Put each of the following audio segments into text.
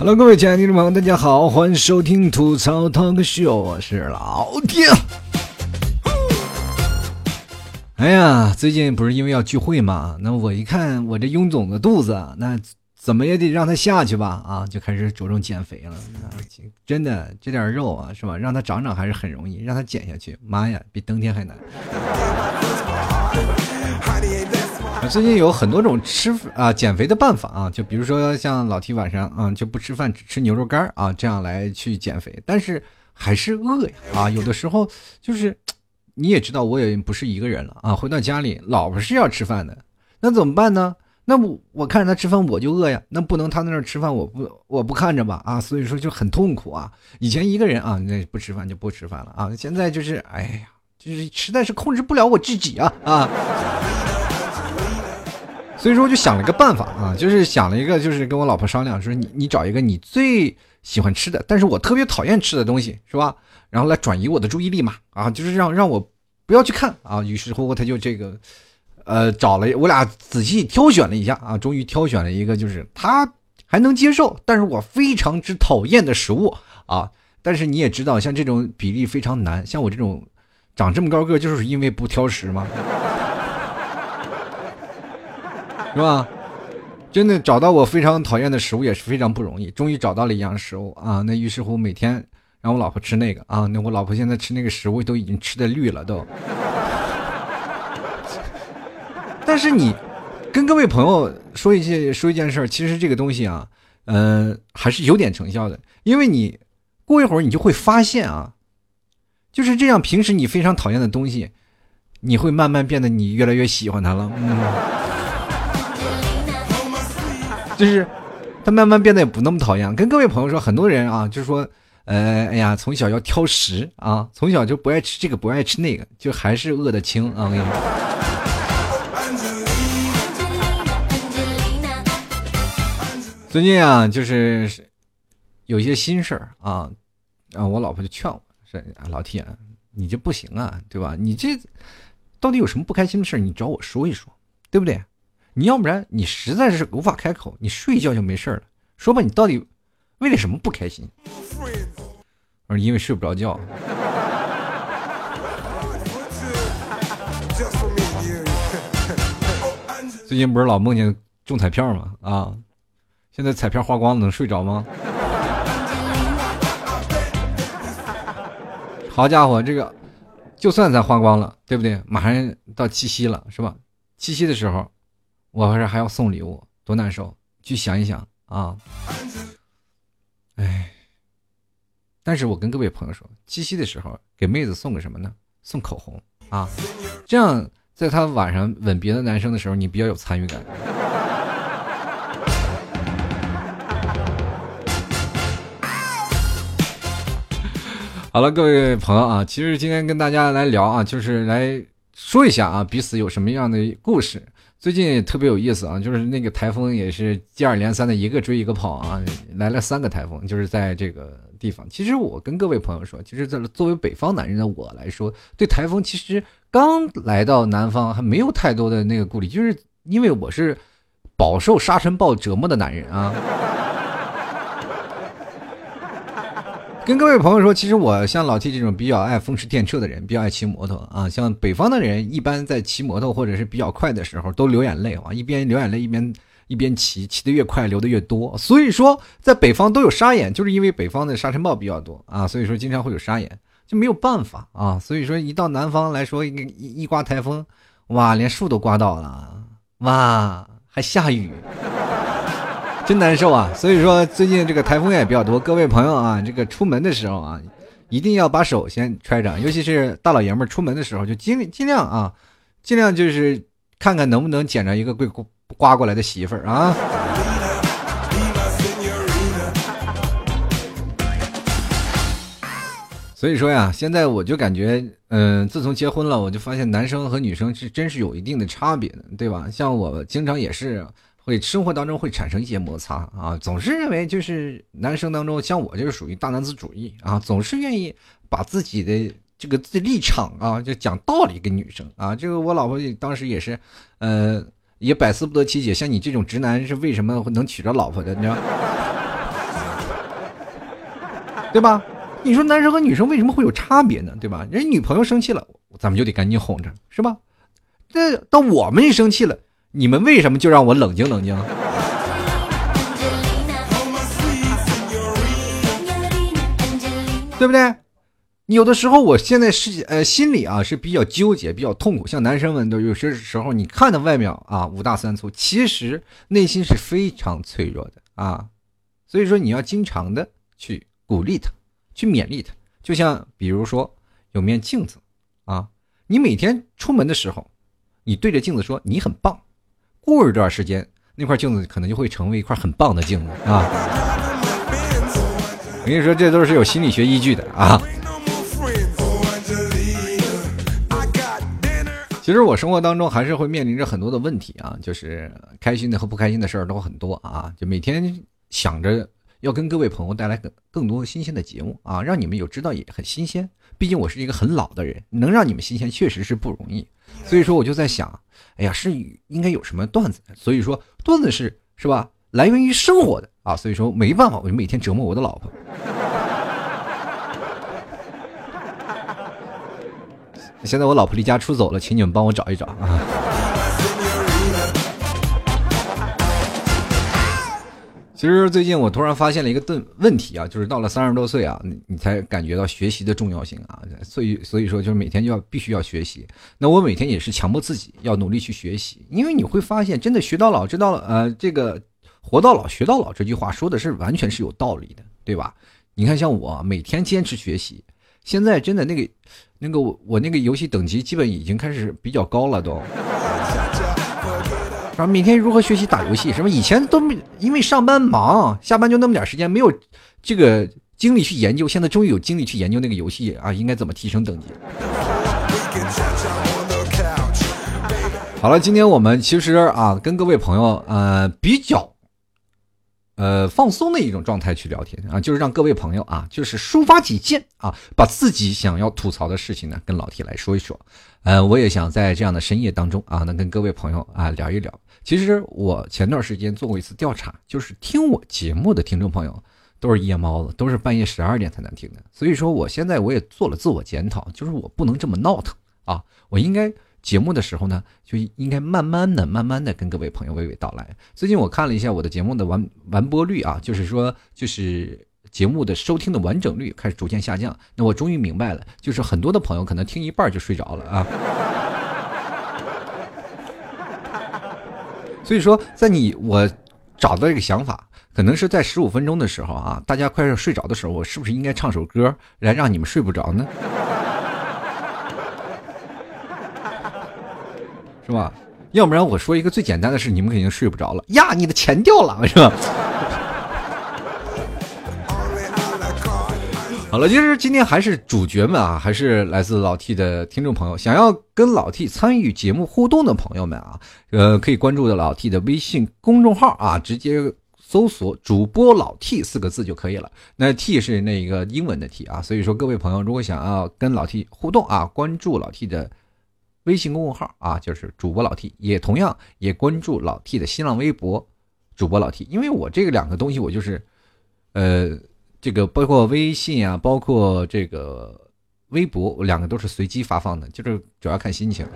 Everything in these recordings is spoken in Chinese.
Hello，各位亲爱的听众朋友，大家好，欢迎收听吐槽 talk show，我是老丁。哎呀，最近不是因为要聚会嘛，那我一看我这臃肿的肚子，那怎么也得让它下去吧？啊，就开始着重减肥了。真的，这点肉啊，是吧？让它长长还是很容易，让它减下去，妈呀，比登天还难。最近有很多种吃啊减肥的办法啊，就比如说像老提晚上啊就不吃饭，只吃牛肉干啊，这样来去减肥，但是还是饿呀啊！有的时候就是你也知道，我也不是一个人了啊，回到家里，老婆是要吃饭的，那怎么办呢？那我我看着他吃饭我就饿呀，那不能他在那吃饭我不我不看着吧啊，所以说就很痛苦啊。以前一个人啊，那不吃饭就不吃饭了啊，现在就是哎呀，就是实在是控制不了我自己啊啊。所以说，我就想了个办法啊，就是想了一个，就是跟我老婆商量，说你你找一个你最喜欢吃的，但是我特别讨厌吃的东西，是吧？然后来转移我的注意力嘛，啊，就是让让我不要去看啊。于是乎，他就这个，呃，找了我俩仔细挑选了一下啊，终于挑选了一个，就是他还能接受，但是我非常之讨厌的食物啊。但是你也知道，像这种比例非常难，像我这种长这么高个，就是因为不挑食嘛。是吧？真的找到我非常讨厌的食物也是非常不容易。终于找到了一样食物啊！那于是乎每天让我老婆吃那个啊，那我老婆现在吃那个食物都已经吃的绿了都。但是你跟各位朋友说一些说一件事，其实这个东西啊，嗯，还是有点成效的。因为你过一会儿你就会发现啊，就是这样，平时你非常讨厌的东西，你会慢慢变得你越来越喜欢它了。嗯。就是，他慢慢变得也不那么讨厌。跟各位朋友说，很多人啊，就是说，呃，哎呀，从小要挑食啊，从小就不爱吃这个，不爱吃那个，就还是饿得轻啊。我跟你说，最近啊，就是有一些心事儿啊，然后我老婆就劝我说：“老铁，你这不行啊，对吧？你这到底有什么不开心的事你找我说一说，对不对？”你要不然你实在是无法开口，你睡一觉就没事了。说吧，你到底为了什么不开心？我说因为睡不着觉。最近不是老梦见中彩票吗？啊，现在彩票花光了，能睡着吗？好家伙，这个就算咱花光了，对不对？马上到七夕了，是吧？七夕的时候。我这还要送礼物，多难受！去想一想啊，哎，但是我跟各位朋友说，七夕的时候给妹子送个什么呢？送口红啊，这样在她晚上吻别的男生的时候，你比较有参与感。好了，各位朋友啊，其实今天跟大家来聊啊，就是来说一下啊，彼此有什么样的故事。最近特别有意思啊，就是那个台风也是接二连三的一个追一个跑啊，来了三个台风，就是在这个地方。其实我跟各位朋友说，其实在作为北方男人的我来说，对台风其实刚来到南方还没有太多的那个顾虑，就是因为我是饱受沙尘暴折磨的男人啊。跟各位朋友说，其实我像老 T 这种比较爱风驰电掣的人，比较爱骑摩托啊。像北方的人，一般在骑摩托或者是比较快的时候，都流眼泪啊。一边流眼泪，一边一边骑，骑得越快，流的越多。所以说，在北方都有沙眼，就是因为北方的沙尘暴比较多啊。所以说，经常会有沙眼，就没有办法啊。所以说，一到南方来说，一一刮台风，哇，连树都刮倒了，哇，还下雨。真难受啊！所以说最近这个台风也比较多，各位朋友啊，这个出门的时候啊，一定要把手先揣着，尤其是大老爷们儿出门的时候，就尽尽量啊，尽量就是看看能不能捡着一个会刮过来的媳妇儿啊。所以说呀，现在我就感觉，嗯，自从结婚了，我就发现男生和女生是真是有一定的差别的，对吧？像我经常也是。会生活当中会产生一些摩擦啊，总是认为就是男生当中，像我就是属于大男子主义啊，总是愿意把自己的这个自立场啊，就讲道理跟女生啊。这个我老婆当时也是，呃，也百思不得其解，像你这种直男是为什么能娶着老婆的？你知道？对吧？你说男生和女生为什么会有差别呢？对吧？人女朋友生气了，咱们就得赶紧哄着，是吧？这到我们一生气了，你们为什么就让我冷静冷静？对不对？有的时候，我现在是呃心里啊是比较纠结，比较痛苦。像男生们都有些时候，你看的外面啊五大三粗，其实内心是非常脆弱的啊。所以说，你要经常的去鼓励他，去勉励他。就像比如说有面镜子啊，你每天出门的时候，你对着镜子说你很棒，过一段时间，那块镜子可能就会成为一块很棒的镜子啊。我跟你说，这都是有心理学依据的啊。其实我生活当中还是会面临着很多的问题啊，就是开心的和不开心的事儿都很多啊。就每天想着要跟各位朋友带来更更多新鲜的节目啊，让你们有知道也很新鲜。毕竟我是一个很老的人，能让你们新鲜确实是不容易。所以说我就在想，哎呀，是应该有什么段子？所以说段子是是吧？来源于生活的啊，所以说没办法，我就每天折磨我的老婆。现在我老婆离家出走了，请你们帮我找一找啊。其实最近我突然发现了一个问问题啊，就是到了三十多岁啊，你你才感觉到学习的重要性啊，所以所以说就是每天就要必须要学习。那我每天也是强迫自己要努力去学习，因为你会发现，真的学到老，知道呃这个。活到老学到老这句话说的是完全是有道理的，对吧？你看，像我每天坚持学习，现在真的那个那个我我那个游戏等级基本已经开始比较高了，都。然后每天如何学习打游戏？什么以前都没因为上班忙，下班就那么点时间，没有这个精力去研究。现在终于有精力去研究那个游戏啊，应该怎么提升等级？好了，今天我们其实啊，跟各位朋友呃比较。呃，放松的一种状态去聊天啊，就是让各位朋友啊，就是抒发己见啊，把自己想要吐槽的事情呢，跟老铁来说一说。呃，我也想在这样的深夜当中啊，能跟各位朋友啊聊一聊。其实我前段时间做过一次调查，就是听我节目的听众朋友都是夜猫子，都是半夜十二点才能听的。所以说，我现在我也做了自我检讨，就是我不能这么闹腾啊，我应该。节目的时候呢，就应该慢慢的、慢慢的跟各位朋友娓娓道来。最近我看了一下我的节目的完完播率啊，就是说，就是节目的收听的完整率开始逐渐下降。那我终于明白了，就是很多的朋友可能听一半就睡着了啊。所以说，在你我找到这个想法，可能是在十五分钟的时候啊，大家快要睡着的时候，我是不是应该唱首歌来让你们睡不着呢？是吧？要不然我说一个最简单的事，你们肯定睡不着了呀！你的钱掉了，是吧？好了，其实今天还是主角们啊，还是来自老 T 的听众朋友，想要跟老 T 参与节目互动的朋友们啊，呃，可以关注的老 T 的微信公众号啊，直接搜索“主播老 T” 四个字就可以了。那 T 是那个英文的 T 啊，所以说各位朋友如果想要跟老 T 互动啊，关注老 T 的。微信公众号啊，就是主播老 T，也同样也关注老 T 的新浪微博，主播老 T。因为我这个两个东西，我就是，呃，这个包括微信啊，包括这个微博，我两个都是随机发放的，就是主要看心情。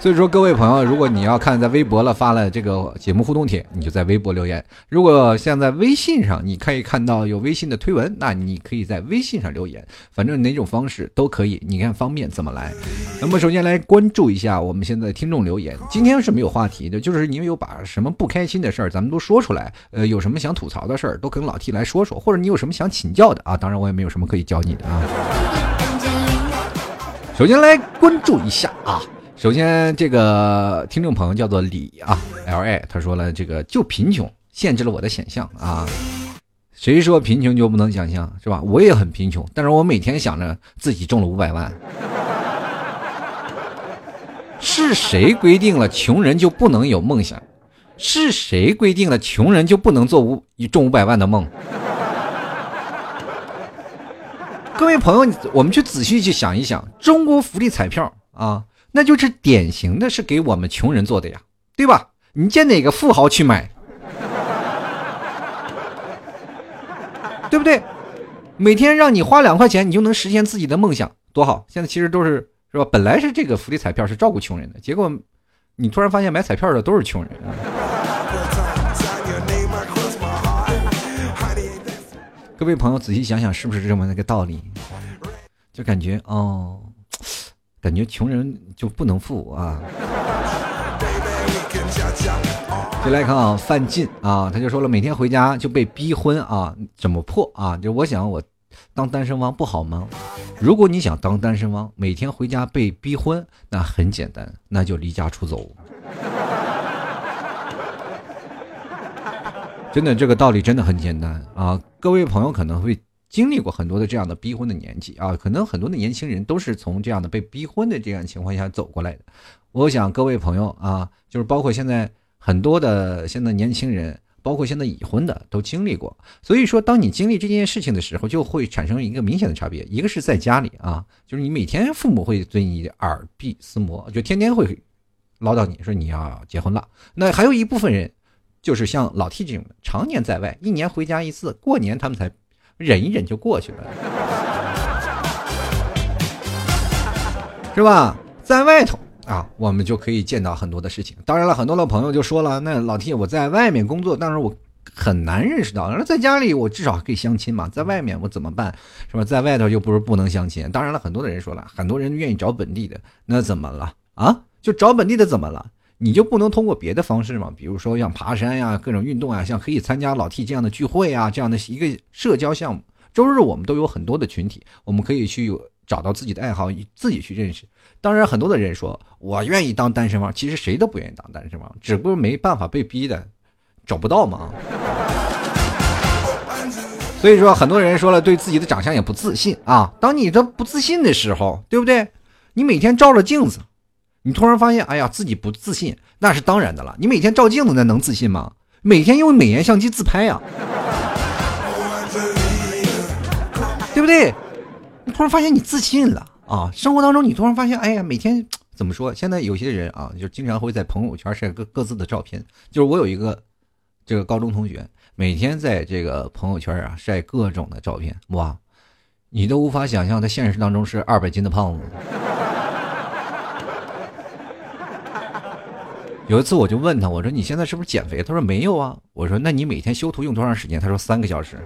所以说，各位朋友，如果你要看在微博了发了这个节目互动帖，你就在微博留言；如果现在微信上你可以看到有微信的推文，那你可以在微信上留言。反正哪种方式都可以，你看方便怎么来。那么首先来关注一下我们现在听众留言。今天是没有话题的，就是你有把什么不开心的事儿咱们都说出来，呃，有什么想吐槽的事儿都跟老 T 来说说，或者你有什么想请教的啊？当然我也没有什么可以教你的啊。首先来关注一下啊。首先，这个听众朋友叫做李啊，L A，他说了，这个就贫穷限制了我的想象啊。谁说贫穷就不能想象是吧？我也很贫穷，但是我每天想着自己中了五百万。是谁规定了穷人就不能有梦想？是谁规定了穷人就不能做五中五百万的梦？各位朋友，我们去仔细去想一想，中国福利彩票啊。那就是典型的是给我们穷人做的呀，对吧？你见哪个富豪去买？对不对？每天让你花两块钱，你就能实现自己的梦想，多好！现在其实都是是吧？本来是这个福利彩票是照顾穷人的，结果你突然发现买彩票的都是穷人。各位朋友，仔细想想，是不是这么那个道理？就感觉哦，感觉穷人就不能富啊。就来看啊，范进啊，他就说了，每天回家就被逼婚啊，怎么破啊？就我想，我当单身汪不好吗？如果你想当单身汪，每天回家被逼婚，那很简单，那就离家出走。真的，这个道理真的很简单啊！各位朋友可能会经历过很多的这样的逼婚的年纪啊，可能很多的年轻人都是从这样的被逼婚的这样情况下走过来的。我想各位朋友啊，就是包括现在很多的现在年轻人，包括现在已婚的都经历过。所以说，当你经历这件事情的时候，就会产生一个明显的差别。一个是在家里啊，就是你每天父母会对你耳鬓厮磨，就天天会唠叨你说你要结婚了。那还有一部分人。就是像老 T 这种的，常年在外，一年回家一次，过年他们才忍一忍就过去了，是吧？在外头啊，我们就可以见到很多的事情。当然了，很多的朋友就说了，那老 T 我在外面工作，但是我很难认识到。那在家里我至少可以相亲嘛，在外面我怎么办？是吧？在外头又不是不能相亲。当然了，很多的人说了，很多人愿意找本地的，那怎么了啊？就找本地的怎么了？你就不能通过别的方式吗？比如说像爬山呀、各种运动啊，像可以参加老 T 这样的聚会啊，这样的一个社交项目。周日我们都有很多的群体，我们可以去找到自己的爱好，自己去认识。当然，很多的人说我愿意当单身汪，其实谁都不愿意当单身汪，只不过没办法被逼的，找不到嘛。所以说，很多人说了，对自己的长相也不自信啊。当你这不自信的时候，对不对？你每天照着镜子。你突然发现，哎呀，自己不自信，那是当然的了。你每天照镜子，那能自信吗？每天用美颜相机自拍呀，对不对？你突然发现你自信了啊！生活当中，你突然发现，哎呀，每天怎么说？现在有些人啊，就经常会在朋友圈晒各各自的照片。就是我有一个这个高中同学，每天在这个朋友圈啊晒各种的照片，哇，你都无法想象他现实当中是二百斤的胖子。有一次我就问他，我说你现在是不是减肥？他说没有啊。我说那你每天修图用多长时间？他说三个小时，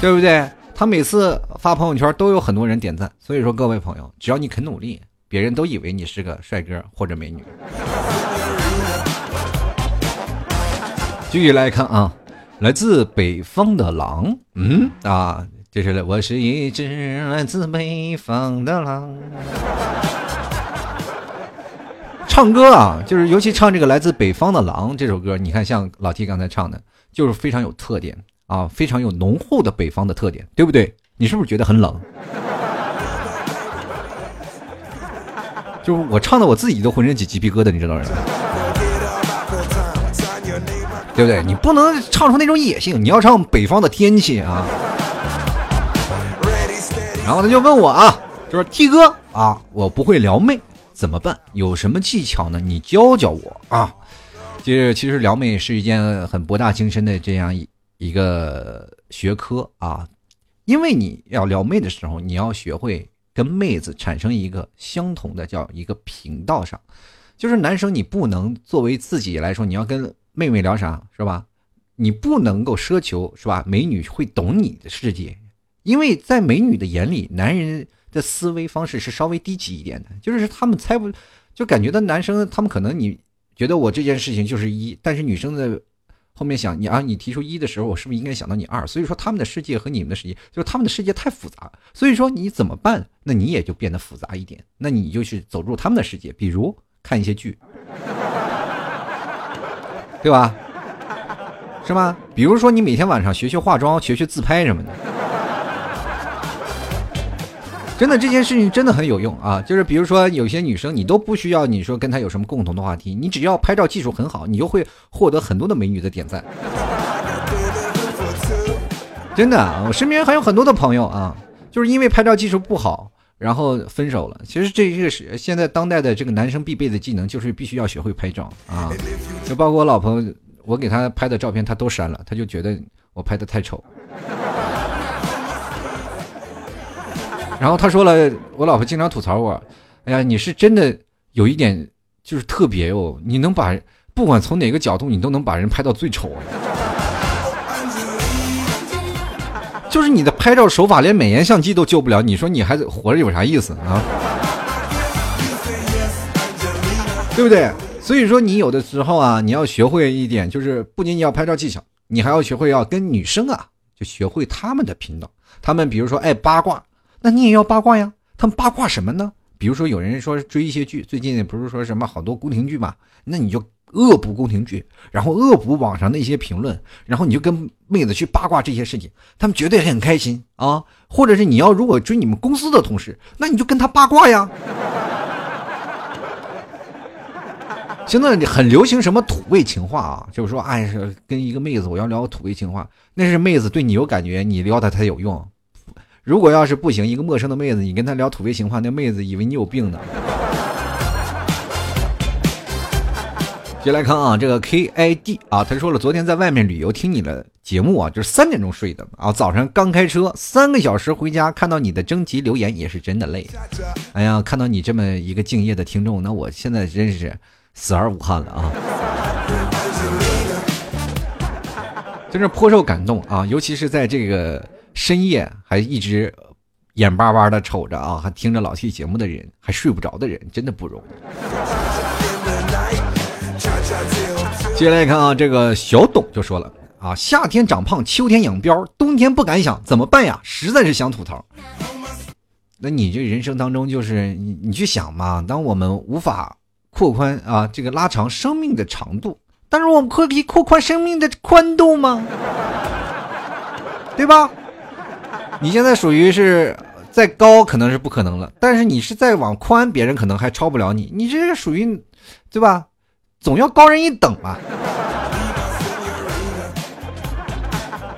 对不对？他每次发朋友圈都有很多人点赞。所以说各位朋友，只要你肯努力，别人都以为你是个帅哥或者美女。继续来看啊，来自北方的狼，嗯啊，这是我是一只来自北方的狼。唱歌啊，就是尤其唱这个来自北方的狼这首歌，你看像老 T 刚才唱的，就是非常有特点啊，非常有浓厚的北方的特点，对不对？你是不是觉得很冷？就是我唱的我自己都浑身起鸡皮疙瘩，你知道吗？对不对？你不能唱出那种野性，你要唱北方的天气啊。然后他就问我啊，就是 T 哥啊，我不会撩妹。怎么办？有什么技巧呢？你教教我啊！这其实撩妹是一件很博大精深的这样一一个学科啊，因为你要撩妹的时候，你要学会跟妹子产生一个相同的叫一个频道上，就是男生你不能作为自己来说，你要跟妹妹聊啥是吧？你不能够奢求是吧？美女会懂你的世界，因为在美女的眼里，男人。的思维方式是稍微低级一点的，就是他们猜不，就感觉到男生他们可能你觉得我这件事情就是一，但是女生在后面想你啊，你提出一的时候，我是不是应该想到你二？所以说他们的世界和你们的世界，就是他们的世界太复杂，所以说你怎么办？那你也就变得复杂一点，那你就去走入他们的世界，比如看一些剧，对吧？是吗？比如说你每天晚上学学化妆，学学自拍什么的。真的这件事情真的很有用啊！就是比如说有些女生，你都不需要你说跟她有什么共同的话题，你只要拍照技术很好，你就会获得很多的美女的点赞。真的，我身边还有很多的朋友啊，就是因为拍照技术不好，然后分手了。其实这个是现在当代的这个男生必备的技能，就是必须要学会拍照啊。就包括我老婆，我给她拍的照片她都删了，她就觉得我拍的太丑。然后他说了，我老婆经常吐槽我，哎呀，你是真的有一点就是特别哦，你能把不管从哪个角度，你都能把人拍到最丑。就是你的拍照手法连美颜相机都救不了，你说你还活着有啥意思啊？对不对？所以说你有的时候啊，你要学会一点，就是不仅你要拍照技巧，你还要学会要跟女生啊，就学会他们的频道。他们比如说爱八卦。那你也要八卦呀？他们八卦什么呢？比如说有人说追一些剧，最近不是说什么好多宫廷剧嘛？那你就恶补宫廷剧，然后恶补网上的一些评论，然后你就跟妹子去八卦这些事情，他们绝对很开心啊！或者是你要如果追你们公司的同事，那你就跟他八卦呀。现在很流行什么土味情话啊？就是说，哎，跟一个妹子我要聊土味情话，那是妹子对你有感觉，你撩她才有用。如果要是不行，一个陌生的妹子，你跟她聊土味情话，那妹子以为你有病呢。接来看啊，这个 K I D 啊，他说了，昨天在外面旅游，听你的节目啊，就是三点钟睡的啊，早上刚开车三个小时回家，看到你的征集留言也是真的累。哎呀，看到你这么一个敬业的听众，那我现在真是死而无憾了啊，真是颇受感动啊，尤其是在这个。深夜还一直眼巴巴的瞅着啊，还听着老 T 节目的人，还睡不着的人，真的不容易。接下来看啊，这个小董就说了啊，夏天长胖，秋天养膘，冬天不敢想，怎么办呀？实在是想吐槽。那你这人生当中就是你你去想嘛，当我们无法扩宽啊这个拉长生命的长度，但是我们可以扩宽生命的宽度吗？对吧？你现在属于是再高可能是不可能了，但是你是再往宽，别人可能还超不了你。你这是属于，对吧？总要高人一等嘛。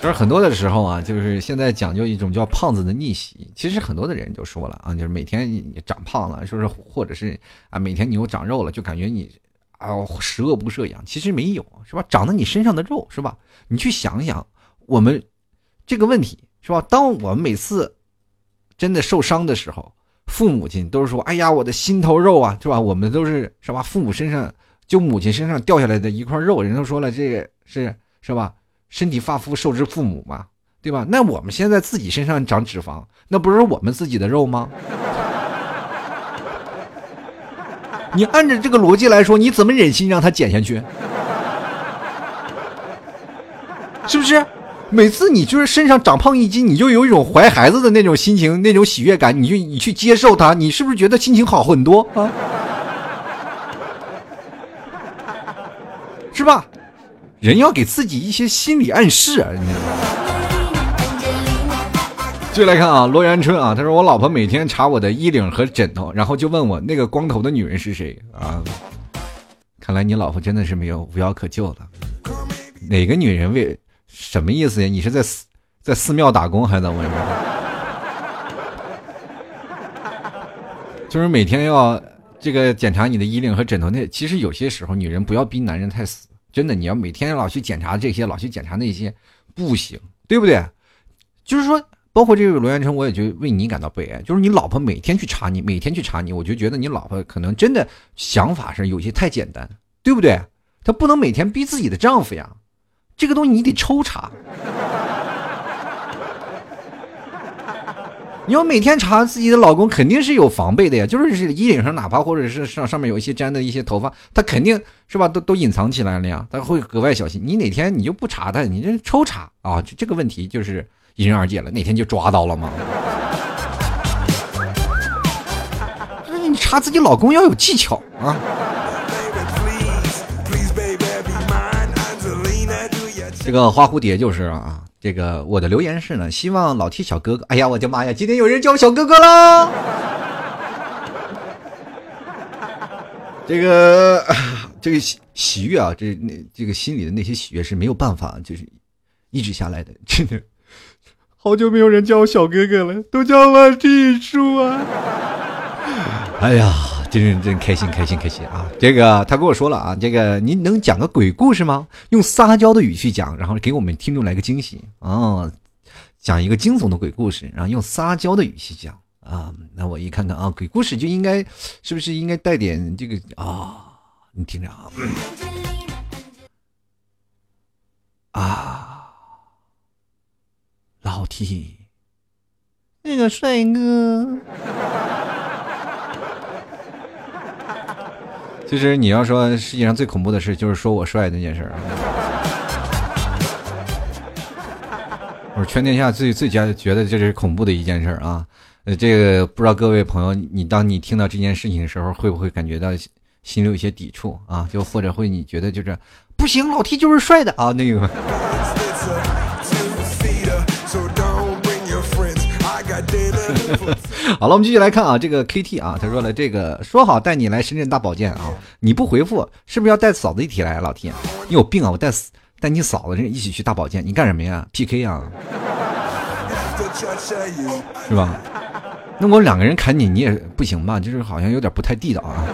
就是很多的时候啊，就是现在讲究一种叫胖子的逆袭。其实很多的人就说了啊，就是每天你长胖了，说是或者是啊，每天你又长肉了，就感觉你啊十恶不赦一样。其实没有，是吧？长在你身上的肉，是吧？你去想想，我们这个问题。是吧？当我们每次真的受伤的时候，父母亲都是说：“哎呀，我的心头肉啊，是吧？”我们都是是吧？父母身上就母亲身上掉下来的一块肉，人都说了，这个是是吧？身体发肤受之父母嘛，对吧？那我们现在自己身上长脂肪，那不是我们自己的肉吗？你按照这个逻辑来说，你怎么忍心让他减下去？是不是？每次你就是身上长胖一斤，你就有一种怀孩子的那种心情，那种喜悦感，你就你去接受它，你是不是觉得心情好很多啊？是吧？人要给自己一些心理暗示啊！继续来看啊，罗元春啊，他说我老婆每天查我的衣领和枕头，然后就问我那个光头的女人是谁啊？看来你老婆真的是没有无药可救了，哪个女人为？什么意思呀？你是在寺在寺庙打工还是怎么着？就是每天要这个检查你的衣领和枕头。那其实有些时候女人不要逼男人太死，真的，你要每天老去检查这些，老去检查那些，不行，对不对？就是说，包括这个罗元成，我也就为你感到悲哀。就是你老婆每天去查你，每天去查你，我就觉得你老婆可能真的想法是有些太简单，对不对？她不能每天逼自己的丈夫呀。这个东西你得抽查，你要每天查自己的老公，肯定是有防备的呀。就是衣领上，哪怕或者是上上面有一些粘的一些头发，他肯定是吧，都都隐藏起来了呀，他会格外小心。你哪天你就不查他，你这抽查啊，这这个问题就是迎刃而解了。哪天就抓到了吗？就是你查自己老公要有技巧啊。这个花蝴蝶就是啊，这个我的留言是呢，希望老 T 小哥哥，哎呀，我的妈呀，今天有人叫我小哥哥了。这个这个喜喜悦啊，这那这个心里的那些喜悦是没有办法就是抑制下来的，真的，好久没有人叫我小哥哥了，都叫我 T 叔啊。哎呀，真是真开心开心开心啊！这个他跟我说了啊，这个您能讲个鬼故事吗？用撒娇的语气讲，然后给我们听众来个惊喜啊！讲一个惊悚的鬼故事，然后用撒娇的语气讲啊！那我一看看啊，鬼故事就应该是不是应该带点这个啊？你听着啊，啊，老 T，那个帅哥。其实你要说世界上最恐怖的事，就是说我帅那件事儿。我说全天下最最佳觉得这是恐怖的一件事啊。呃，这个不知道各位朋友，你当你听到这件事情的时候，会不会感觉到心里有些抵触啊？就或者会你觉得就是不行，老 T 就是帅的啊那个。好了，我们继续来看啊，这个 KT 啊，他说了，这个说好带你来深圳大保健啊，你不回复，是不是要带嫂子一起来？老天你有病啊！我带带你嫂子一起去大保健，你干什么呀？PK 啊，是吧？那我两个人砍你，你也不行吧？就是好像有点不太地道啊。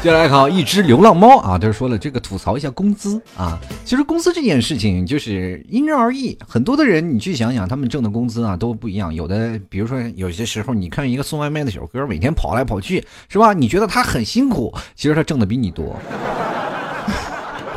接下来看一只流浪猫啊，他说了这个吐槽一下工资啊。其实工资这件事情就是因人而异，很多的人你去想想，他们挣的工资啊都不一样。有的比如说有些时候，你看一个送外卖的小哥，每天跑来跑去，是吧？你觉得他很辛苦，其实他挣的比你多，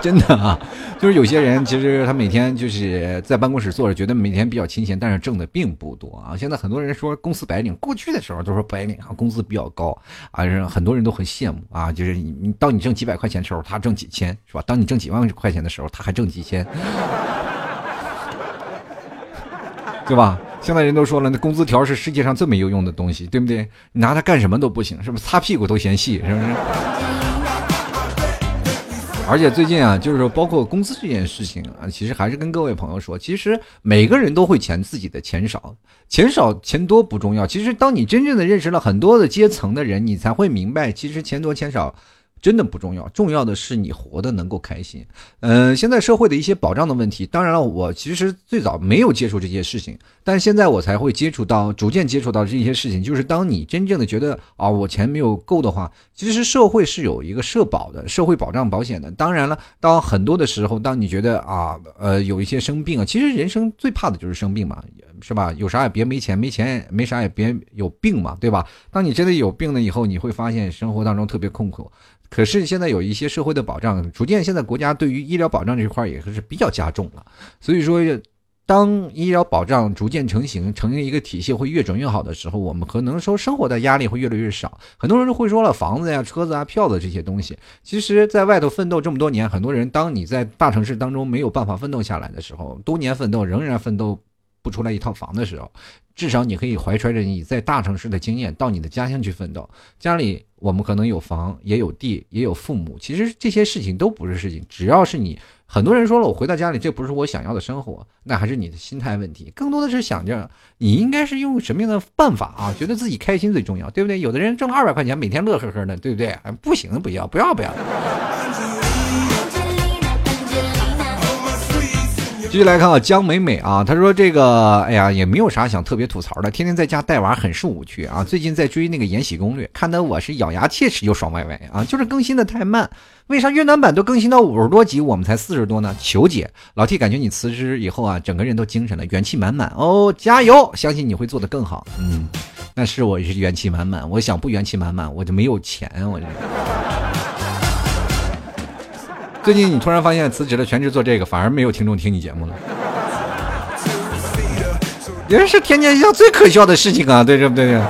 真的啊。就是有些人，其实他每天就是在办公室坐着，觉得每天比较清闲，但是挣的并不多啊。现在很多人说公司白领，过去的时候都说白领啊，工资比较高啊，很多人都很羡慕啊。就是你，你当你挣几百块钱的时候，他挣几千，是吧？当你挣几万块钱的时候，他还挣几千，对吧？现在人都说了，那工资条是世界上最没有用的东西，对不对？你拿它干什么都不行，是不是？擦屁股都嫌细，是不是？而且最近啊，就是说，包括工资这件事情啊，其实还是跟各位朋友说，其实每个人都会嫌自己的钱少，钱少钱多不重要。其实当你真正的认识了很多的阶层的人，你才会明白，其实钱多钱少。真的不重要，重要的是你活得能够开心。嗯，现在社会的一些保障的问题，当然了，我其实最早没有接触这些事情，但现在我才会接触到，逐渐接触到这些事情。就是当你真正的觉得啊，我钱没有够的话，其实社会是有一个社保的，社会保障保险的。当然了，当很多的时候，当你觉得啊，呃，有一些生病啊，其实人生最怕的就是生病嘛，是吧？有啥也别没钱，没钱没啥也别有病嘛，对吧？当你真的有病了以后，你会发现生活当中特别痛苦。可是现在有一些社会的保障，逐渐现在国家对于医疗保障这块也是比较加重了。所以说，当医疗保障逐渐成型，成为一个体系会越整越好的时候，我们可能说生活的压力会越来越少。很多人都会说了，房子呀、车子啊、票子这些东西，其实在外头奋斗这么多年，很多人当你在大城市当中没有办法奋斗下来的时候，多年奋斗仍然奋斗不出来一套房的时候。至少你可以怀揣着你在大城市的经验，到你的家乡去奋斗。家里我们可能有房，也有地，也有父母。其实这些事情都不是事情，只要是你。很多人说了，我回到家里，这不是我想要的生活，那还是你的心态问题。更多的是想着你应该是用什么样的办法啊？觉得自己开心最重要，对不对？有的人挣二百块钱，每天乐呵呵的，对不对？不行，不要，不要，不要。继续来看啊，江美美啊，她说这个，哎呀，也没有啥想特别吐槽的，天天在家带娃很是无趣啊。最近在追那个《延禧攻略》，看得我是咬牙切齿又爽歪歪啊，就是更新的太慢。为啥越南版都更新到五十多集，我们才四十多呢？求解，老 T 感觉你辞职以后啊，整个人都精神了，元气满满哦，加油，相信你会做得更好。嗯，那是我是元气满满，我想不元气满满，我就没有钱，我这。最近你突然发现辞职了，全职做这个，反而没有听众听你节目了，也是天天下最可笑的事情啊！对，对不对？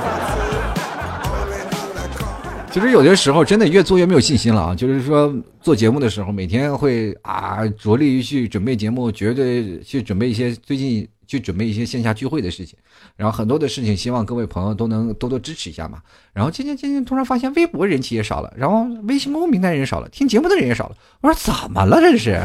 其实有的时候真的越做越没有信心了啊！就是说做节目的时候，每天会啊着力于去准备节目，绝对去准备一些最近。去准备一些线下聚会的事情，然后很多的事情，希望各位朋友都能多多支持一下嘛。然后渐渐渐渐，突然发现微博人气也少了，然后微信公众平台人少了，听节目的人也少了。我说怎么了这是？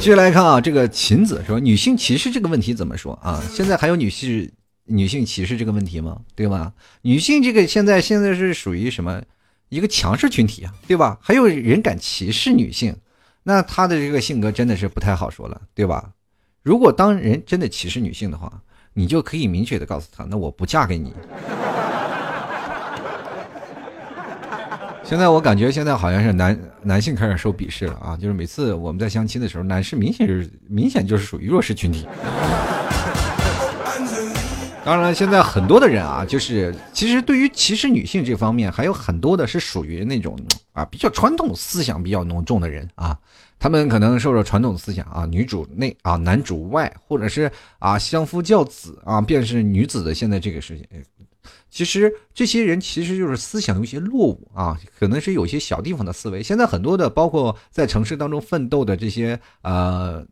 继续来看啊，这个秦子说女性歧视这个问题怎么说啊？现在还有女性女性歧视这个问题吗？对吧？女性这个现在现在是属于什么一个强势群体啊？对吧？还有人敢歧视女性？那他的这个性格真的是不太好说了，对吧？如果当人真的歧视女性的话，你就可以明确的告诉他，那我不嫁给你。现在我感觉现在好像是男男性开始受鄙视了啊！就是每次我们在相亲的时候，男士明显是明显就是属于弱势群体。当然，现在很多的人啊，就是其实对于歧视女性这方面，还有很多的是属于那种啊比较传统思想比较浓重的人啊，他们可能受着传统思想啊，女主内啊，男主外，或者是啊相夫教子啊，便是女子的现在这个事情。其实这些人其实就是思想有些落伍啊，可能是有些小地方的思维。现在很多的，包括在城市当中奋斗的这些呃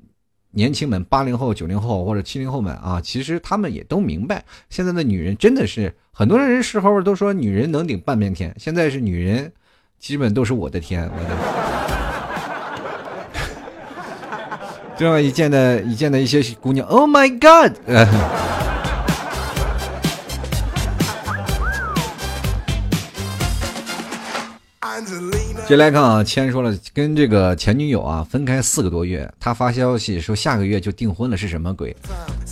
年轻们，八零后、九零后或者七零后们啊，其实他们也都明白，现在的女人真的是很多人时候都说女人能顶半边天，现在是女人基本都是我的天，我的。这样一见的，一见的一些姑娘，Oh my God！接来看啊，谦说了，跟这个前女友啊分开四个多月，他发消息说下个月就订婚了，是什么鬼？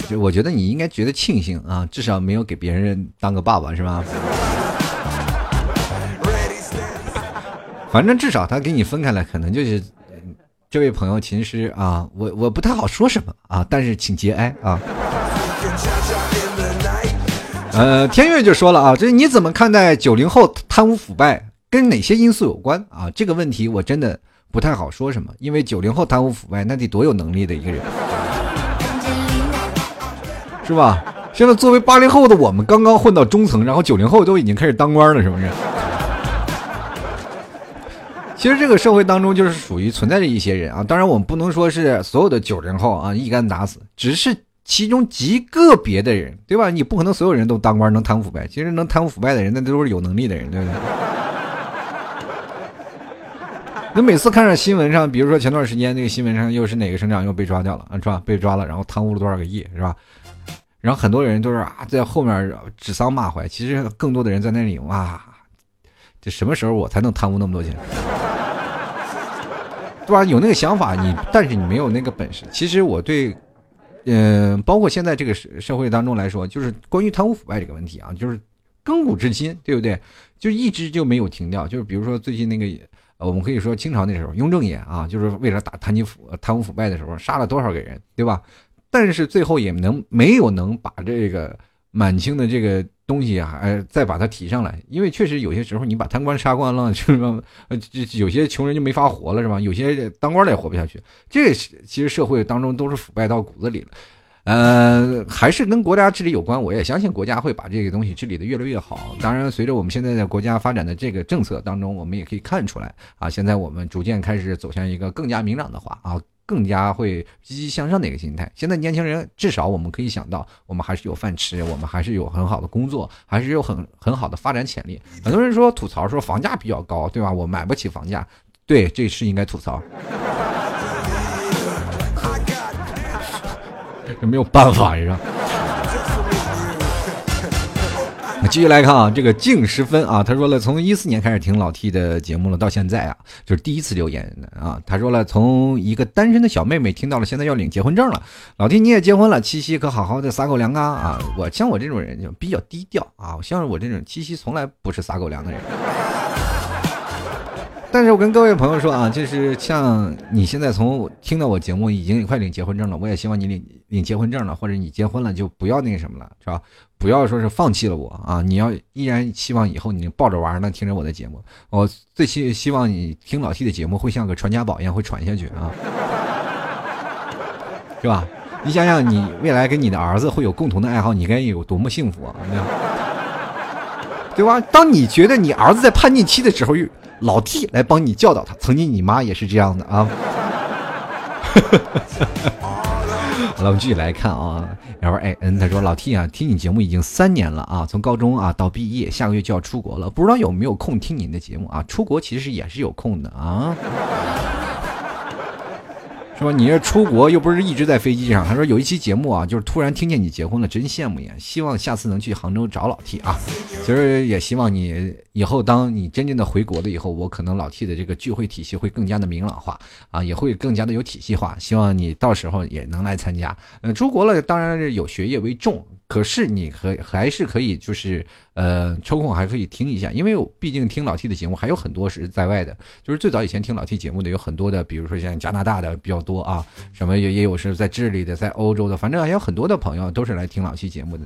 就我觉得你应该觉得庆幸啊，至少没有给别人当个爸爸是吧？反正至少他给你分开了，可能就是这位朋友其实啊，我我不太好说什么啊，但是请节哀啊。呃，天悦就说了啊，这你怎么看待九零后贪污腐败？跟哪些因素有关啊？这个问题我真的不太好说什么，因为九零后贪污腐败，那得多有能力的一个人，是吧？现在作为八零后的我们，刚刚混到中层，然后九零后都已经开始当官了，是不是？其实这个社会当中就是属于存在着一些人啊，当然我们不能说是所有的九零后啊一竿打死，只是其中极个别的人，对吧？你不可能所有人都当官能贪污腐败，其实能贪污腐败的人，那都是有能力的人，对不对？那每次看着新闻上，比如说前段时间那个新闻上又是哪个省长又被抓掉了啊，是吧？被抓了，然后贪污了多少个亿，是吧？然后很多人都是啊，在后面指桑骂槐，其实更多的人在那里哇，这什么时候我才能贪污那么多钱？对吧？有那个想法，你但是你没有那个本事。其实我对，嗯，包括现在这个社社会当中来说，就是关于贪污腐败这个问题啊，就是亘古至今，对不对？就一直就没有停掉。就是比如说最近那个。我们可以说清朝那时候，雍正爷啊，就是为了打贪污腐贪污腐败的时候，杀了多少个人，对吧？但是最后也能没有能把这个满清的这个东西啊，呃，再把它提上来，因为确实有些时候你把贪官杀光了，就是说，呃，有些穷人就没法活了，是吧？有些当官的也活不下去，这其实社会当中都是腐败到骨子里了。呃，还是跟国家治理有关。我也相信国家会把这个东西治理的越来越好。当然，随着我们现在在国家发展的这个政策当中，我们也可以看出来啊，现在我们逐渐开始走向一个更加明朗的话啊，更加会积极向上的一个心态。现在年轻人至少我们可以想到，我们还是有饭吃，我们还是有很好的工作，还是有很很好的发展潜力。很多人说吐槽说房价比较高，对吧？我买不起房价，对，这是应该吐槽。这没有办法是吧？继续来看啊，这个静十分啊，他说了，从一四年开始听老 T 的节目了，到现在啊，就是第一次留言啊。他说了，从一个单身的小妹妹听到了现在要领结婚证了，老 T 你也结婚了，七夕可好好的撒狗粮啊啊！我像我这种人就比较低调啊，像我这种七夕从来不是撒狗粮的人。但是我跟各位朋友说啊，就是像你现在从听到我节目已经快领结婚证了，我也希望你领领结婚证了，或者你结婚了就不要那个什么了，是吧？不要说是放弃了我啊！你要依然希望以后你抱着玩呢听着我的节目，我最希希望你听老 T 的节目会像个传家宝一样会传下去啊，是吧？你想想你未来跟你的儿子会有共同的爱好，你该有多么幸福啊，对吧？当你觉得你儿子在叛逆期的时候，老 T 来帮你教导他，曾经你妈也是这样的啊。好了，我们继续来看啊。然后，哎，嗯，他说老 T 啊，听你节目已经三年了啊，从高中啊到毕业，下个月就要出国了，不知道有没有空听您的节目啊？出国其实也是有空的啊。说？你这出国又不是一直在飞机上。他说有一期节目啊，就是突然听见你结婚了，真羡慕呀！希望下次能去杭州找老 T 啊。其实也希望你以后当你真正的回国了以后，我可能老 T 的这个聚会体系会更加的明朗化啊，也会更加的有体系化。希望你到时候也能来参加。嗯，出国了当然是有学业为重。可是你可还是可以，就是呃抽空还可以听一下，因为毕竟听老 T 的节目还有很多是在外的，就是最早以前听老 T 节目的有很多的，比如说像加拿大的比较多啊，什么也也有是在智利的，在欧洲的，反正还有很多的朋友都是来听老 T 节目的。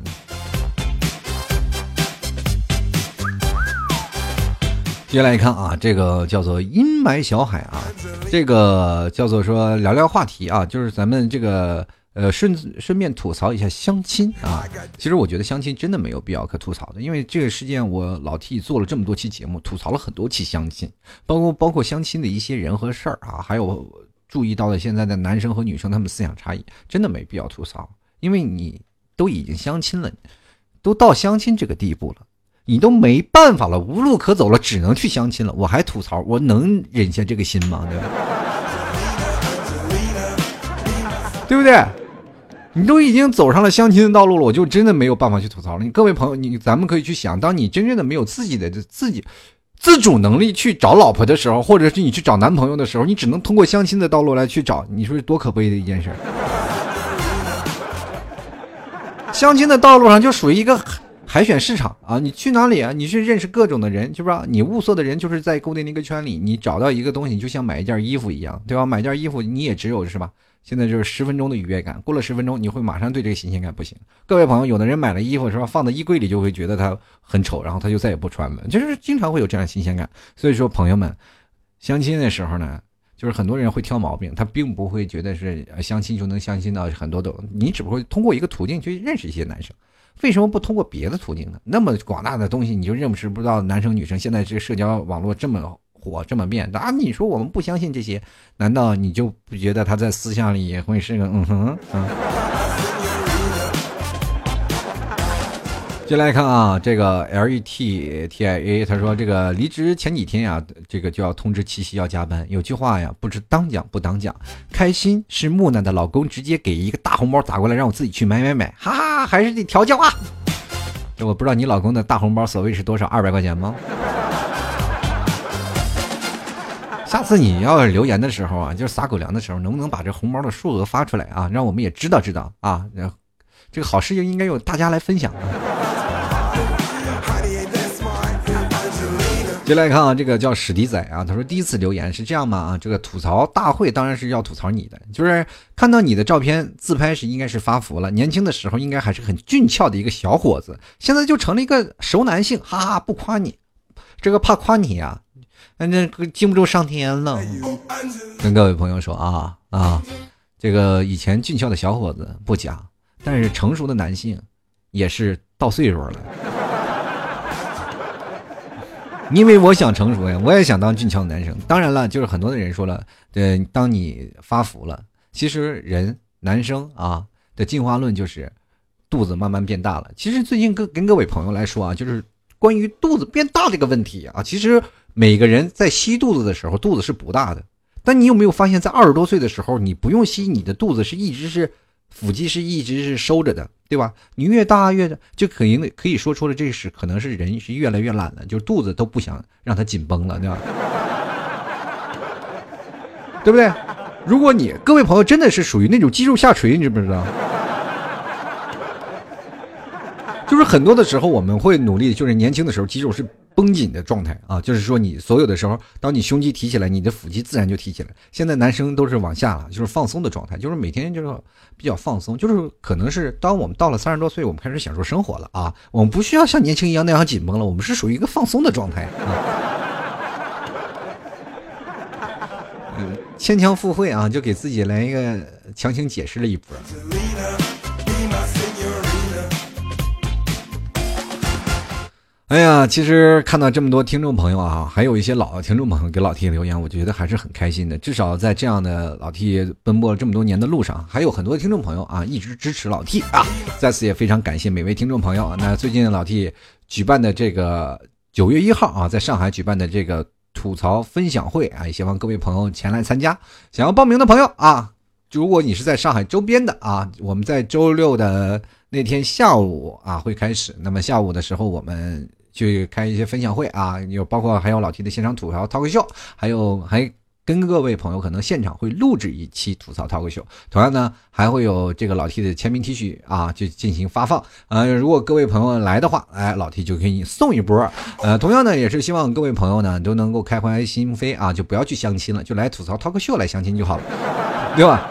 接下来一看啊，这个叫做阴霾小海啊，这个叫做说聊聊话题啊，就是咱们这个。呃，顺顺便吐槽一下相亲啊。其实我觉得相亲真的没有必要可吐槽的，因为这个事件我老替做了这么多期节目，吐槽了很多期相亲，包括包括相亲的一些人和事儿啊，还有注意到了现在的男生和女生他们思想差异，真的没必要吐槽，因为你都已经相亲了，都到相亲这个地步了，你都没办法了，无路可走了，只能去相亲了，我还吐槽，我能忍下这个心吗？对吧？对不对？你都已经走上了相亲的道路了，我就真的没有办法去吐槽了。你各位朋友，你咱们可以去想，当你真正的没有自己的自己自主能力去找老婆的时候，或者是你去找男朋友的时候，你只能通过相亲的道路来去找，你说是多可悲的一件事。相亲的道路上就属于一个海选市场啊！你去哪里啊？你去认识各种的人，是不是？你物色的人就是在固定的一个圈里，你找到一个东西，就像买一件衣服一样，对吧？买件衣服你也只有是吧？现在就是十分钟的愉悦感，过了十分钟，你会马上对这个新鲜感不行。各位朋友，有的人买了衣服是吧，放在衣柜里就会觉得它很丑，然后他就再也不穿了，就是经常会有这样新鲜感。所以说，朋友们，相亲的时候呢，就是很多人会挑毛病，他并不会觉得是相亲就能相亲到很多的，你只不过通过一个途径去认识一些男生，为什么不通过别的途径呢？那么广大的东西你就认识不到男生女生。现在这社交网络这么。火这么变啊！你说我们不相信这些，难道你就不觉得他在思想里也会是个嗯哼嗯？接来看啊，这个 L E T T I A，他说这个离职前几天呀，这个就要通知七夕要加班。有句话呀，不知当讲不当讲，开心是木讷的老公直接给一个大红包打过来，让我自己去买买买，哈哈，还是得调教啊！这我不知道你老公的大红包所谓是多少，二百块钱吗？下次你要留言的时候啊，就是撒狗粮的时候，能不能把这红包的数额发出来啊？让我们也知道知道啊。这个好事情应该由大家来分享。接来看啊，这个叫史迪仔啊，他说第一次留言是这样吗？啊，这个吐槽大会当然是要吐槽你的，就是看到你的照片自拍时应该是发福了，年轻的时候应该还是很俊俏的一个小伙子，现在就成了一个熟男性，哈哈，不夸你，这个怕夸你呀。那这经不住上天了。跟各位朋友说啊啊，这个以前俊俏的小伙子不假，但是成熟的男性也是到岁数了。因为我想成熟呀，我也想当俊俏的男生。当然了，就是很多的人说了，对，当你发福了，其实人男生啊的进化论就是肚子慢慢变大了。其实最近跟跟各位朋友来说啊，就是关于肚子变大这个问题啊，其实。每个人在吸肚子的时候，肚子是不大的。但你有没有发现，在二十多岁的时候，你不用吸，你的肚子是一直是腹肌是一直是收着的，对吧？你越大越就可以可以说出了，这是可能是人是越来越懒了，就是肚子都不想让它紧绷了，对吧？对不对？如果你各位朋友真的是属于那种肌肉下垂，你知不知道？就是很多的时候，我们会努力，就是年轻的时候肌肉是。绷紧的状态啊，就是说你所有的时候，当你胸肌提起来，你的腹肌自然就提起来。现在男生都是往下了，就是放松的状态，就是每天就是比较放松，就是可能是当我们到了三十多岁，我们开始享受生活了啊，我们不需要像年轻一样那样紧绷了，我们是属于一个放松的状态啊。嗯，牵强附会啊，就给自己来一个强行解释了一波。哎呀，其实看到这么多听众朋友啊，还有一些老的听众朋友给老 T 留言，我觉得还是很开心的。至少在这样的老 T 奔波了这么多年的路上，还有很多听众朋友啊一直支持老 T 啊。在此也非常感谢每位听众朋友。那最近老 T 举办的这个九月一号啊，在上海举办的这个吐槽分享会啊，也希望各位朋友前来参加。想要报名的朋友啊，如果你是在上海周边的啊，我们在周六的那天下午啊会开始。那么下午的时候我们。去开一些分享会啊，有包括还有老 T 的现场吐槽、talk show，还有还跟各位朋友可能现场会录制一期吐槽 talk show，同样呢还会有这个老 T 的签名 T 恤啊，就进行发放。呃，如果各位朋友来的话，哎，老 T 就给你送一波。呃，同样呢也是希望各位朋友呢都能够开怀心扉啊，就不要去相亲了，就来吐槽 talk show 来相亲就好了，对吧？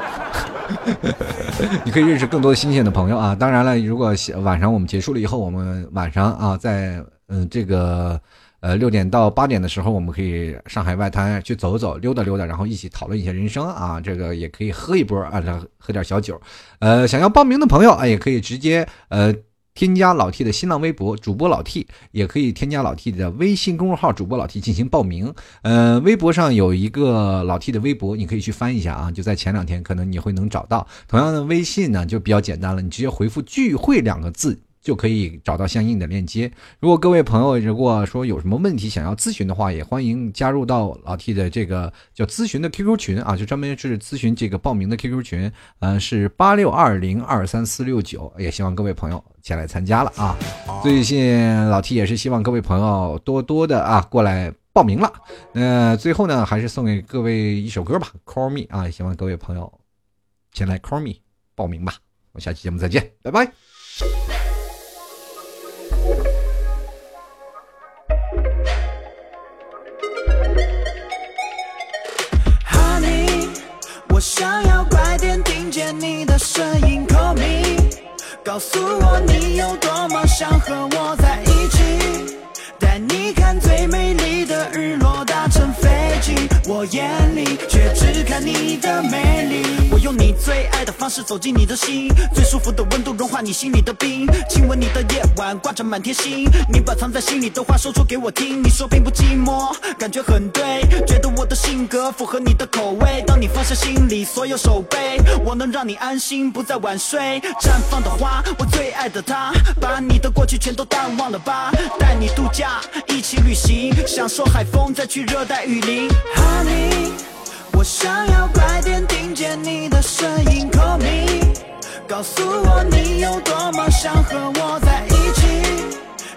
你可以认识更多新鲜的朋友啊！当然了，如果晚上我们结束了以后，我们晚上啊，在嗯这个呃六点到八点的时候，我们可以上海外滩去走走、溜达溜达，然后一起讨论一些人生啊。这个也可以喝一波啊，喝点小酒。呃，想要报名的朋友啊，也可以直接呃。添加老 T 的新浪微博主播老 T，也可以添加老 T 的微信公众号主播老 T 进行报名。呃，微博上有一个老 T 的微博，你可以去翻一下啊，就在前两天，可能你会能找到。同样的微信呢，就比较简单了，你直接回复“聚会”两个字。就可以找到相应的链接。如果各位朋友如果说有什么问题想要咨询的话，也欢迎加入到老 T 的这个叫咨询的 QQ 群啊，就专门是咨询这个报名的 QQ 群，嗯，是八六二零二三四六九，也希望各位朋友前来参加了啊。最近老 T 也是希望各位朋友多多的啊过来报名了。那最后呢，还是送给各位一首歌吧，Call Me 啊，希望各位朋友前来 Call Me 报名吧。我下期节目再见，拜拜。我想要快点听见你的声音，Call me，告诉我你有多么想和我在一起，带你看最美丽的日落，我眼里却只看你的美丽。我用你最爱的方式走进你的心，最舒服的温度融化你心里的冰，亲吻你的夜晚挂着满天星，你把藏在心里的话说出给我听。你说并不寂寞，感觉很对，觉得我的性格符合你的口味。当你放下心里所有手背，我能让你安心不再晚睡。绽放的花，我最爱的他，把你的过去全都淡忘了吧。带你度假，一起旅行，享受海风，再去热带雨林。你。我想要快点听见你的声音，Call me，告诉我你有多么想和我在一起，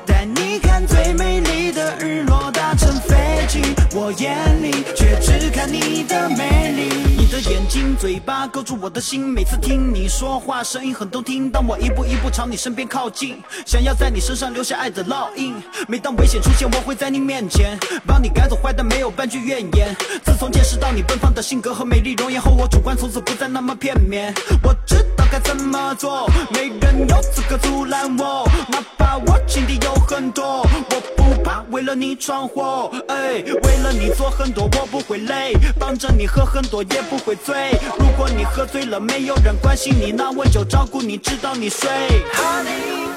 带你看最美丽的日落搭乘飞机，我眼里却只看你的美丽。的眼睛、嘴巴勾住我的心，每次听你说话，声音很动听。当我一步一步朝你身边靠近，想要在你身上留下爱的烙印。每当危险出现，我会在你面前帮你赶走坏蛋，没有半句怨言。自从见识到你奔放的性格和美丽容颜后，我主观从此不再那么片面。我知道该怎么做，没人有资格阻拦我，哪怕我情敌有很多，我不怕为了你闯祸。哎，为了你做很多，我不会累，帮着你喝很多也不。会醉。如果你喝醉了，没有人关心你，那我就照顾你，直到你睡。Honey，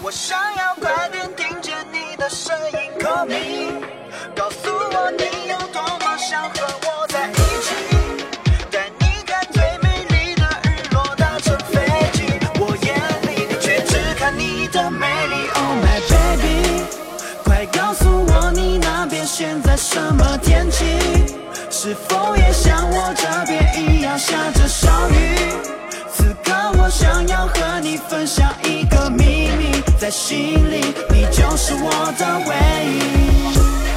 我想要快点听见你的声音，Call me，是否也像我这边一样下着小雨？此刻我想要和你分享一个秘密，在心里你就是我的唯一。